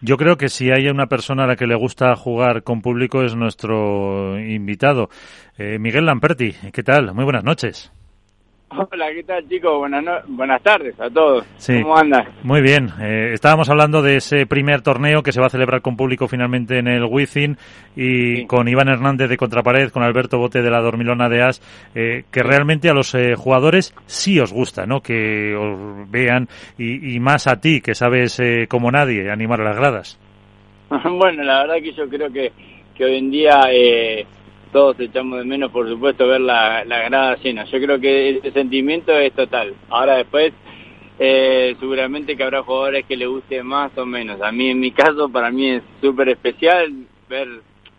Yo creo que si hay una persona a la que le gusta jugar con público es nuestro invitado, eh, Miguel Lamperti. ¿Qué tal? Muy buenas noches. Hola, ¿qué tal chicos? Buenas, buenas tardes a todos. ¿Cómo andas? Muy bien. Eh, estábamos hablando de ese primer torneo que se va a celebrar con público finalmente en el Wizzing y con Iván Hernández de Contrapared, con Alberto Bote de la Dormilona de As, eh, que realmente a los eh, jugadores sí os gusta, ¿no? Que os vean y, más a ti, que sabes como nadie animar a las gradas. bueno, la verdad que yo creo que, que hoy en día todos echamos de menos, por supuesto, ver la, la grada llena. Yo creo que ese sentimiento es total. Ahora después, eh, seguramente que habrá jugadores que le guste más o menos. A mí, en mi caso, para mí es súper especial ver,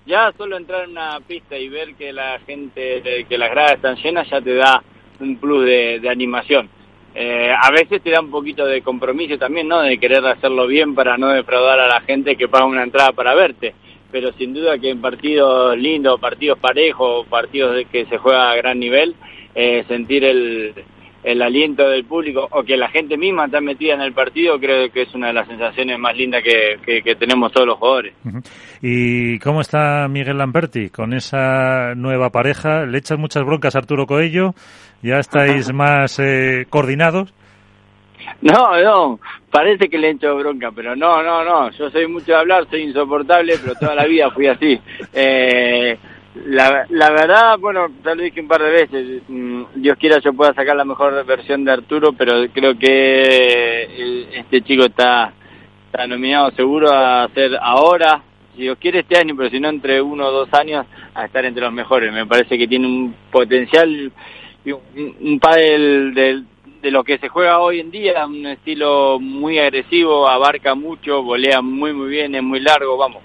ya solo entrar en una pista y ver que la gente, que las gradas están llenas, ya te da un plus de, de animación. Eh, a veces te da un poquito de compromiso también, ¿no? De querer hacerlo bien para no defraudar a la gente que paga una entrada para verte pero sin duda que en partidos lindos, partidos parejos, partidos de que se juega a gran nivel, eh, sentir el, el aliento del público o que la gente misma está metida en el partido, creo que es una de las sensaciones más lindas que, que, tenemos todos los jugadores. ¿Y cómo está Miguel Lamperti con esa nueva pareja? ¿Le echas muchas broncas a Arturo Coello? ¿Ya estáis más eh, coordinados? No, no, parece que le hecho bronca, pero no, no, no, yo soy mucho de hablar, soy insoportable, pero toda la vida fui así. Eh, la, la verdad, bueno, ya lo dije un par de veces, mm, Dios quiera yo pueda sacar la mejor versión de Arturo, pero creo que este chico está, nominado seguro a ser ahora, si Dios quiere este año, pero si no entre uno o dos años, a estar entre los mejores. Me parece que tiene un potencial un, un del de lo que se juega hoy en día, un estilo muy agresivo, abarca mucho, volea muy muy bien, es muy largo, vamos.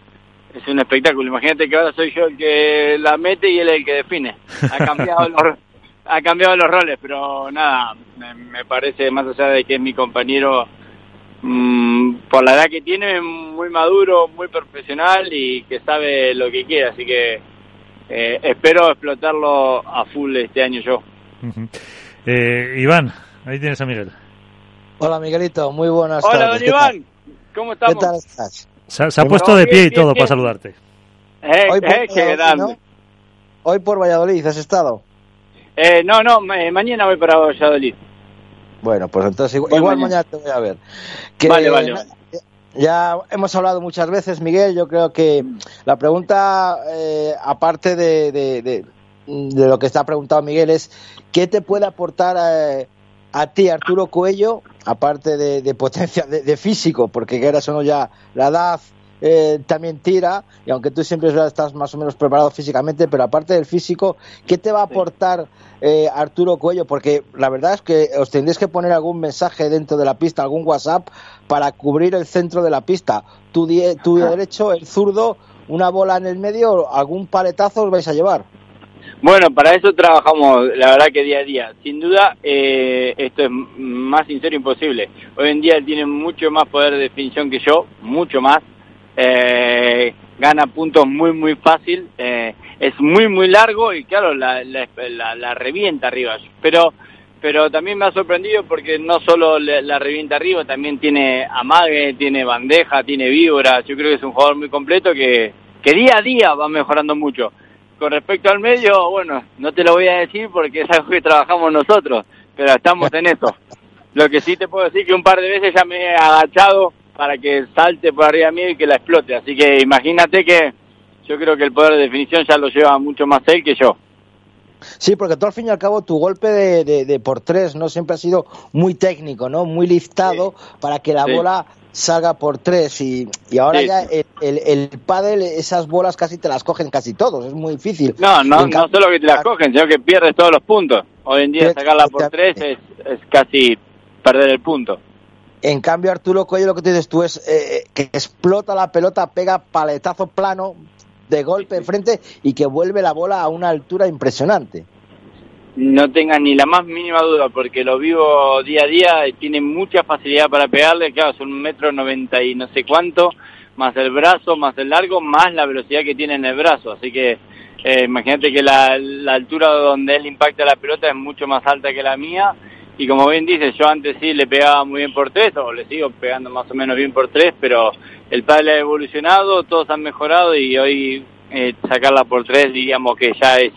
Es un espectáculo. Imagínate que ahora soy yo el que la mete y él el que define. Ha cambiado los, ha cambiado los roles, pero nada, me, parece más allá de que es mi compañero mm, por la edad que tiene, muy maduro, muy profesional y que sabe lo que quiere, así que eh, espero explotarlo a full este año yo. eh, Iván, Ahí tienes a Miguel. Hola Miguelito, muy buenas Hola, tardes. Hola, don Iván. ¿Cómo estamos? ¿Qué tal estás? Se, ha puesto de pie y todo para saludarte. Eh, hoy, por eh, qué hoy por Valladolid, ¿has estado? Eh, no, no, mañana voy para Valladolid. Bueno, pues entonces igual, mañana. te voy a ver. vale, vale, Ya hemos hablado muchas veces, Miguel. Yo creo que la pregunta, eh, aparte de, de, de, de, lo que está preguntado Miguel, es ¿qué te puede aportar eh, a ti, Arturo Cuello, aparte de, potencia de, físico, porque quieras o no ya la edad eh, también tira, y aunque tú siempre estás más o menos preparado físicamente, pero aparte del físico, ¿qué te va a aportar eh, Arturo Cuello? Porque la verdad es que os tendréis que poner algún mensaje dentro de la pista, algún WhatsApp, para cubrir el centro de la pista. Tu, tu derecho, el zurdo, una bola en el medio, algún paletazo os vais a llevar. Bueno, para eso trabajamos, la verdad que día a día. Sin duda, eh, esto es más sincero imposible. Hoy en día tiene mucho más poder de definición que yo, mucho más. Eh, gana puntos muy, muy fácil. Eh, es muy, muy largo y claro, la, la, revienta arriba. Pero pero también me ha sorprendido porque no solo la, revienta arriba, también tiene amague, tiene bandeja, tiene víbora. Yo creo que es un jugador muy completo que, que día a día va mejorando mucho. Con respecto al medio, bueno, no te lo voy a decir porque es algo que trabajamos nosotros, pero estamos en eso. Lo que sí te puedo decir que un par de veces ya me he agachado para que salte por arriba mío y que la explote. Así que imagínate que yo creo que el poder de definición ya lo lleva mucho más él que yo. Sí, porque tú al fin y al cabo tu golpe de, de, por tres no siempre ha sido muy técnico, ¿no? Muy liftado para que la bola salga por tres y, y ahora ya el, el, el, pádel, esas bolas casi te las cogen casi todos, es muy difícil. No, no, no solo que te las cogen, sino que pierdes todos los puntos. Hoy en día sacarla por tres es, es casi perder el punto. En cambio, Arturo Cuello, lo que te dices tú es eh, eh, que explota la pelota, pega paletazo plano de golpe en frente y que vuelve la bola a una altura impresionante no tengas ni la más mínima duda, porque lo vivo día a día, tiene mucha facilidad para pegarle, claro, son un metro noventa y no sé cuánto, más el brazo, más el largo, más la velocidad que tiene en el brazo, así que eh, imagínate que la, altura donde él impacta la pelota es mucho más alta que la mía, y como bien dices, yo antes sí le pegaba muy bien por tres, o le sigo pegando más o menos bien por tres, pero el pádel ha evolucionado, todos han mejorado y hoy eh, sacarla por tres diríamos que ya es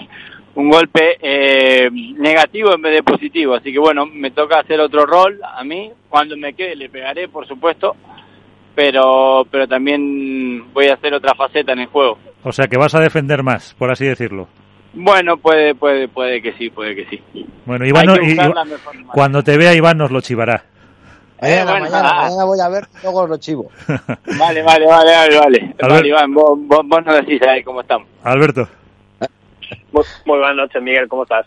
un golpe eh, negativo en vez de positivo. Así que bueno, me toca hacer otro rol a mí. Cuando me quede le pegaré, por supuesto, pero, pero también voy a hacer otra faceta en el juego. O sea que vas a defender más, por así decirlo. Bueno, puede, puede, puede que sí, puede que sí. Bueno, Iván, cuando te vea Iván nos lo chivará. Eh, mañana, voy a ver, luego lo chivo. vale, vale, vale, vale, vale. vale Iván, vos, vos, vos nos decís ahí cómo estamos. Alberto. Muy, buenas noches, Miguel, ¿cómo estás?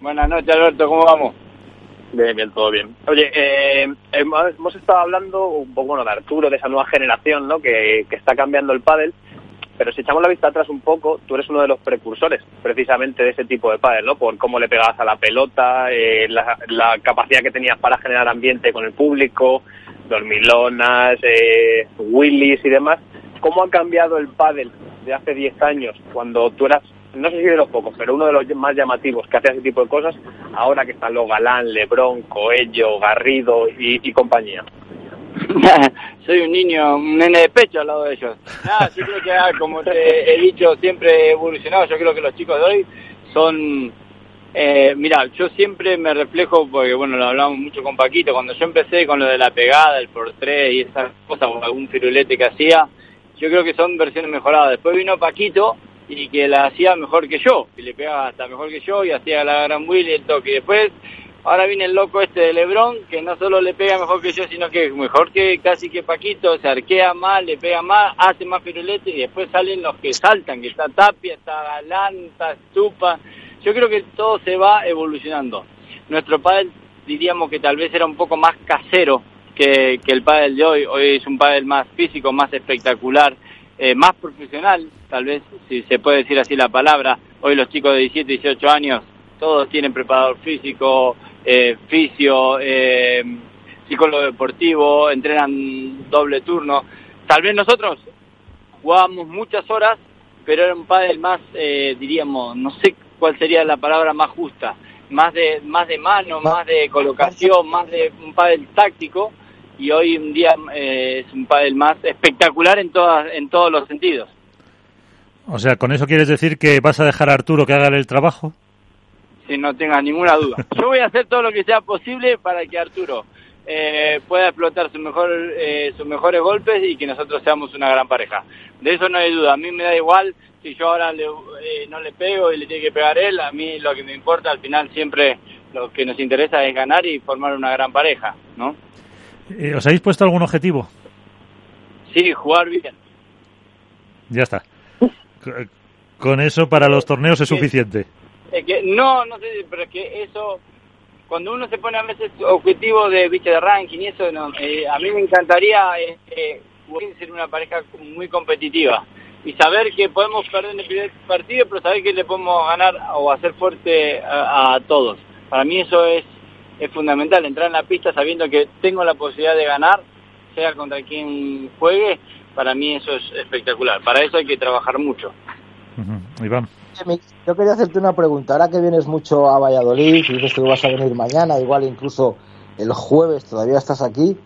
Buenas noches, Alberto, ¿cómo vamos? Bien, bien, todo bien. Oye, eh, hemos estado hablando un poco bueno, de Arturo, de esa nueva generación, ¿no? Que, que está cambiando el pádel pero si echamos la vista atrás un poco, tú eres uno de los precursores precisamente de ese tipo de pádel, ¿no? Por cómo le pegabas a la pelota, eh, la, capacidad que tenías para generar ambiente con el público, dormilonas, eh, Willys y demás. ¿Cómo ha cambiado el pádel de hace 10 años, cuando tú eras, no sé si de los pocos, pero uno de los más llamativos que hacía ese tipo de cosas, ahora que están los Galán, Lebrón, Coello, Garrido y compañía? soy un niño, un nene de pecho al lado de ellos. Nada, yo creo que, ah, como te he dicho, siempre he evolucionado. Yo creo que los chicos de hoy son... Eh, mira, yo siempre me reflejo, porque bueno, lo hablamos mucho con Paquito, cuando yo empecé con lo de la pegada, el por tres y esas cosas, o algún firulete que hacía, yo creo que son versiones mejoradas. Después vino Paquito y que la hacía mejor que yo, y le pegaba hasta mejor que yo y hacía la gran Will y el toque. Y después Ahora viene el loco este de Lebrón, que no solo le pega mejor que yo, sino que mejor que casi que Paquito, se arquea más, le pega más, hace más pirulete y después salen los que saltan, que está Tapia, está Galán, está Estupa. Yo creo que todo se va evolucionando. Nuestro pádel diríamos que tal vez era un poco más casero que, el pádel de hoy. Hoy es un pádel más físico, más espectacular, eh, más profesional, tal vez, si se puede decir así la palabra. Hoy los chicos de 17, 18 años, todos tienen preparador físico, eh, fisio, eh, psicólogo deportivo, entrenan doble turno. Tal vez nosotros jugábamos muchas horas, pero era un pádel más, eh, diríamos, no sé cuál sería la palabra más justa, más de más de mano, más de colocación, más de un pádel táctico y hoy en día eh, es un pádel más espectacular en todas en todos los sentidos. O sea, con eso quieres decir que vas a dejar a Arturo que haga el trabajo? si no tengas ninguna duda. Yo voy a hacer todo lo que sea posible para que Arturo eh, pueda explotar su mejor, eh, sus mejores golpes y que nosotros seamos una gran pareja. De eso no hay duda. A mí me da igual si yo ahora eh, no le pego y le tiene que pegar él. A mí lo que me importa al final siempre lo que nos interesa es ganar y formar una gran pareja, ¿no? ¿Os habéis puesto algún objetivo? Sí, jugar bien. Ya está. Con eso para los torneos es suficiente que no, no sé, pero es que eso, cuando uno se pone a veces objetivo de viste de ranking y eso, no, eh, a mí me encantaría eh, ser una pareja muy competitiva y saber que podemos perder en el primer partido, pero saber que le podemos ganar o hacer fuerte a, todos. Para mí eso es, es fundamental, entrar en la pista sabiendo que tengo la posibilidad de ganar, sea contra quien juegue, para mí eso es espectacular. Para eso hay que trabajar mucho. Iván. Yo quería hacerte una pregunta. Ahora que vienes mucho a Valladolid y dices que vas a venir mañana, igual incluso el jueves todavía estás aquí.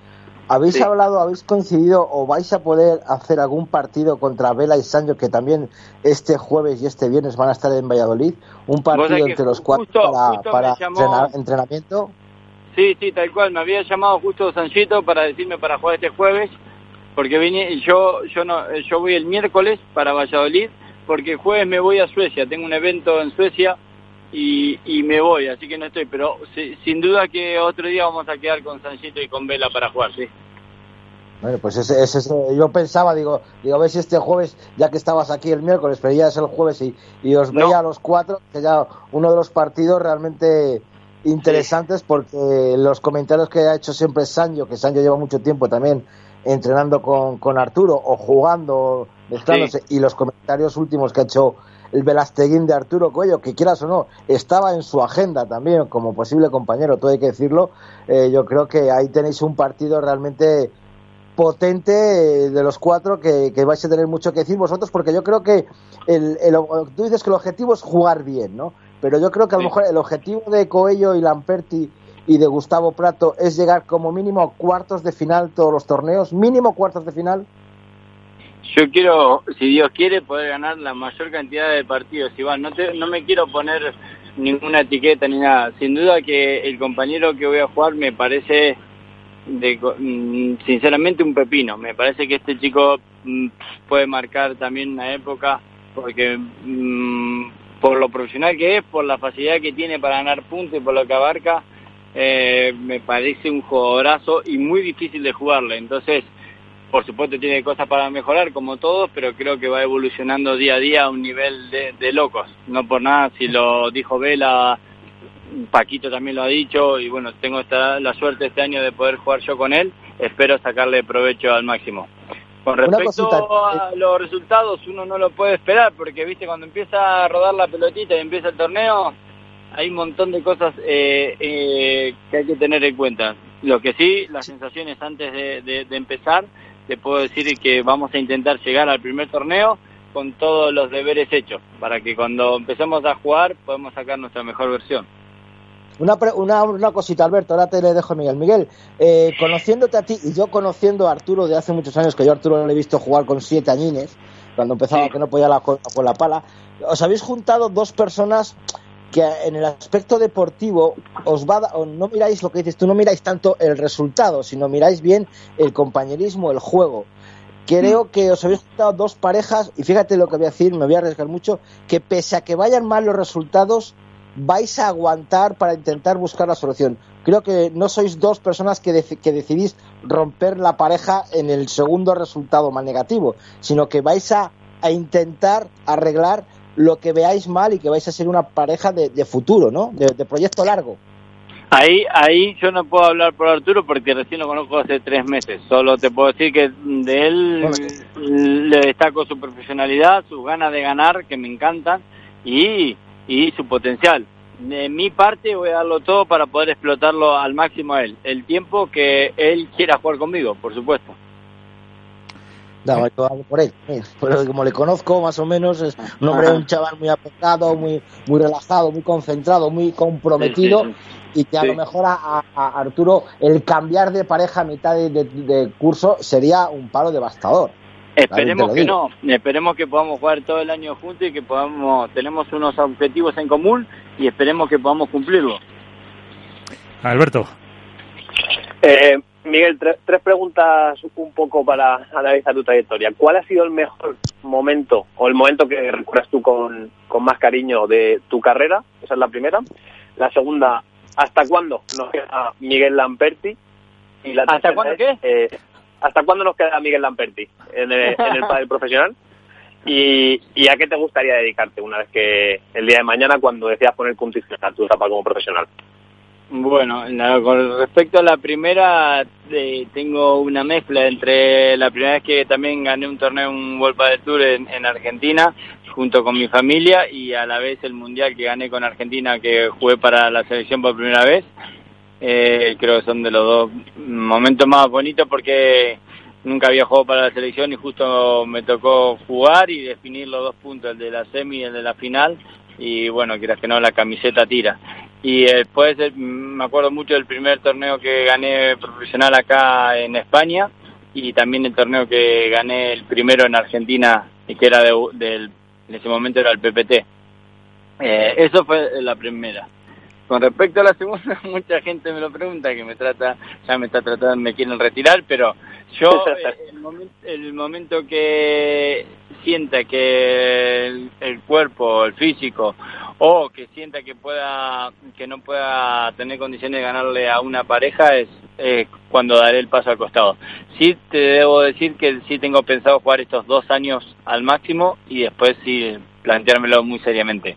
¿Habéis hablado, habéis coincidido o vais a poder hacer algún partido contra Vela y Sancho que también este jueves y este viernes van a estar en Valladolid? ¿Un partido entre los cuatro para, entrenamiento? Sí, sí, tal cual. Me había llamado justo Sanchito para decirme para jugar este jueves porque vine, yo, yo, no, yo voy el miércoles para Valladolid porque el jueves me voy a Suecia, tengo un evento en Suecia y, me voy, así que no estoy, pero sin duda que otro día vamos a quedar con Sanchito y con Vela para jugar, sí. Bueno, pues ese, ese, yo pensaba, digo, digo, a ver si este jueves, ya que estabas aquí el miércoles, pero ya es el jueves y, y os veía a los cuatro, que ya uno de los partidos realmente interesantes porque los comentarios que ha hecho siempre Sancho, que Sancho lleva mucho tiempo también entrenando con, con Arturo o jugando, mezclándose, y los comentarios últimos que ha hecho el Velasteguín de Arturo Cuello, que quieras o no, estaba en su agenda también como posible compañero, todo hay que decirlo. Eh, yo creo que ahí tenéis un partido realmente potente eh, de los cuatro que, que, vais a tener mucho que decir vosotros, porque yo creo que el, el, tú dices que el objetivo es jugar bien, ¿no? Pero yo creo que a lo mejor el objetivo de Coello y Lamperti y de Gustavo Prato es llegar como mínimo a cuartos de final todos los torneos, mínimo cuartos de final. Yo quiero, si Dios quiere, poder ganar la mayor cantidad de partidos. Iván, no, te, no me quiero poner ninguna etiqueta ni nada. Sin duda que el compañero que voy a jugar me parece, de, mm, sinceramente, un pepino. Me parece que este chico mm, puede marcar también una época porque mm, por lo profesional que es, por la facilidad que tiene para ganar puntos y por lo que abarca, eh, me parece un jugadorazo y muy difícil de jugarle. Entonces, por supuesto tiene cosas para mejorar como todos, pero creo que va evolucionando día a día a un nivel de, locos. No por nada, si lo dijo Vela, Paquito también lo ha dicho y bueno, tengo esta, la suerte este año de poder jugar yo con él, espero sacarle provecho al máximo. Con respecto a los resultados, uno no lo puede esperar porque, viste, cuando empieza a rodar la pelotita y empieza el torneo, hay un montón de cosas eh, eh, que hay que tener en cuenta. Lo que sí, las sensaciones antes de empezar te puedo decir que vamos a intentar llegar al primer torneo con todos los deberes hechos, para que cuando empecemos a jugar podamos sacar nuestra mejor versión. Una, una, una cosita, Alberto, ahora te le dejo a Miguel. Miguel, eh, conociéndote a ti y yo conociendo a Arturo de hace muchos años, que yo a Arturo le he visto jugar con siete añines, cuando empezaba que no podía la, con la pala, os habéis juntado dos personas que en el aspecto deportivo os va o no miráis lo que dices tú, no miráis tanto el resultado, sino miráis bien el compañerismo, el juego. Creo mm. que os habéis juntado dos parejas, y fíjate lo que voy a decir, me voy a arriesgar mucho, que pese a que vayan mal los resultados, vais a aguantar para intentar buscar la solución. Creo que no sois dos personas que, que decidís romper la pareja en el segundo resultado más negativo, sino que vais a, a intentar arreglar lo que veáis mal y que vais a ser una pareja de, futuro, ¿no? De, proyecto largo. Ahí, ahí yo no puedo hablar por Arturo porque recién lo conozco hace tres meses. Solo te puedo decir que de él le destaco su profesionalidad, sus ganas de ganar, que me encantan, y, y su potencial. De mi parte voy a darlo todo para poder explotarlo al máximo a él. El tiempo que él quiera jugar conmigo, por supuesto. No, por él, pero como le conozco más o menos, es un hombre, un chaval muy apocado, muy, muy relajado, muy concentrado, muy comprometido y que a lo mejor a, Arturo el cambiar de pareja a mitad de, curso sería un palo devastador. Esperemos que no, esperemos que podamos jugar todo el año juntos y que podamos, tenemos unos objetivos en común y esperemos que podamos cumplirlo. Alberto. Eh, Miguel, tres preguntas un poco para analizar tu trayectoria. ¿Cuál ha sido el mejor momento o el momento que recuerdas tú con, más cariño de tu carrera? Esa es la primera. La segunda, ¿hasta cuándo nos queda Miguel Lamperti? Y la ¿Hasta cuándo qué? Eh, ¿Hasta cuándo nos queda Miguel Lamperti en el, en profesional? Y, ¿Y a qué te gustaría dedicarte una vez que el día de mañana, cuando decidas poner y final tu etapa como profesional? Bueno, con respecto a la primera, eh, tengo una mezcla entre la primera vez que también gané un torneo, un World de Tour en, Argentina, junto con mi familia, y a la vez el Mundial que gané con Argentina, que jugué para la selección por primera vez. Eh, creo que son de los dos momentos más bonitos porque nunca había jugado para la selección y justo me tocó jugar y definir los dos puntos, el de la semi y el de la final, y bueno, quieras que no, la camiseta tira. Y después eh, me acuerdo mucho del primer torneo que gané profesional acá en España y también el torneo que gané el primero en Argentina que era de, del, en ese momento era el PPT. Eh, eso fue la primera. Con respecto a la segunda, mucha gente me lo pregunta, que me trata, ya me está tratando, me quieren retirar, pero yo eh, el, momento, que sienta que el, cuerpo, el físico o que sienta que pueda que no pueda tener condiciones de ganarle a una pareja es cuando daré el paso al costado. Sí te debo decir que sí tengo pensado jugar estos dos años al máximo y después sí planteármelo muy seriamente.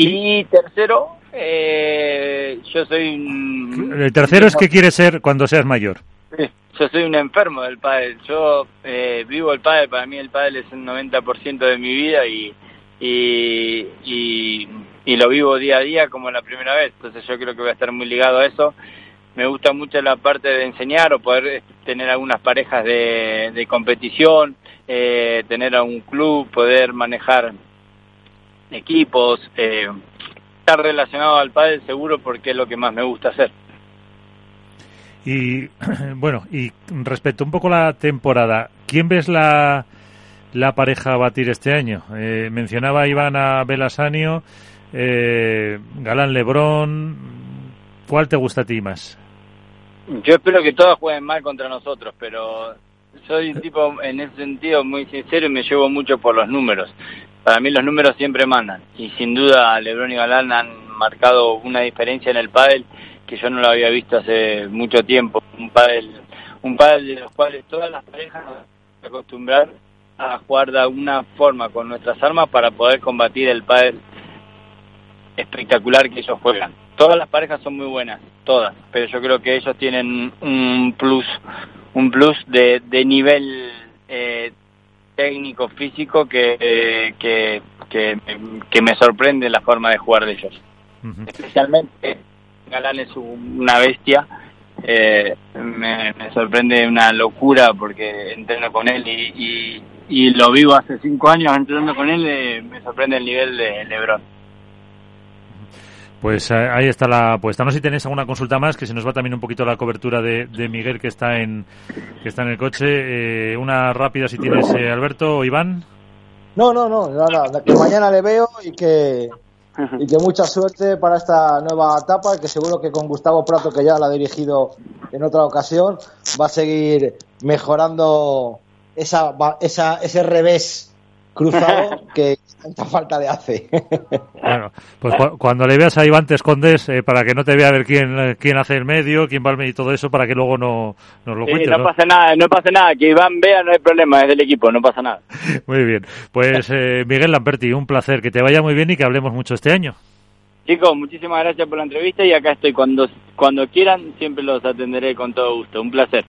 Y tercero, eh, yo soy El tercero es que quieres ser cuando seas mayor. Yo soy un enfermo del pádel. Yo eh, vivo el pádel, para mí el pádel es el 90% de mi vida y y, y, lo vivo día a día como la primera vez. Entonces yo creo que voy a estar muy ligado a eso. Me gusta mucho la parte de enseñar o poder eh, tener algunas parejas de, de competición, eh, tener a un club, poder manejar equipos, eh, estar relacionado al pádel seguro porque es lo que más me gusta hacer. Y bueno, y respecto un poco a la temporada, ¿quién ves la, la pareja a batir este año? Eh, mencionaba Iván a Belasanio, eh, Galán Lebrón, ¿cuál te gusta a ti más? Yo espero que todos jueguen mal contra nosotros, pero soy un tipo en ese sentido muy sincero y me llevo mucho por los números. Para mí los números siempre mandan y sin duda Lebrón y Galán han marcado una diferencia en el pádel que yo no lo había visto hace mucho tiempo. Un pádel, un pádel de los cuales todas las parejas acostumbrar a jugar de alguna forma con nuestras armas para poder combatir el pádel espectacular que ellos juegan. Todas las parejas son muy buenas, todas, pero yo creo que ellos tienen un plus, un plus de, de nivel eh, técnico, físico que, eh, que, que, que, me sorprende la forma de jugar de ellos. Uh -huh. Especialmente Galán es una bestia, eh, me, me, sorprende una locura porque entreno con él y, y, y lo vivo hace cinco años entrenando con él, eh, me sorprende el nivel de Lebron. Pues eh, ahí está la apuesta. No sé si tenéis alguna consulta más, que se nos va también un poquito la cobertura de, Miguel que está en que está en el coche. Eh, una rápida si tienes, eh, Alberto o Iván. No, no, no, nada, que mañana le veo y que y que mucha suerte para esta nueva etapa, que seguro que con Gustavo Prato, que ya la ha dirigido en otra ocasión, va a seguir mejorando esa, esa, ese revés cruzado que tanta falta de hace. Bueno, pues cu cuando le veas a Iván te escondes eh, para que no te vea ver quién, quién hace el medio, quién va al medio y todo eso, para que luego no nos lo sí, cuentes. No, ¿no? pasa nada, no pasa nada, que Iván vea no hay problema, es del equipo, no pasa nada. Muy bien, pues eh, Miguel Lamperti, un placer, que te vaya muy bien y que hablemos mucho este año. Chicos, muchísimas gracias por la entrevista y acá estoy cuando cuando quieran, siempre los atenderé con todo gusto. Un placer.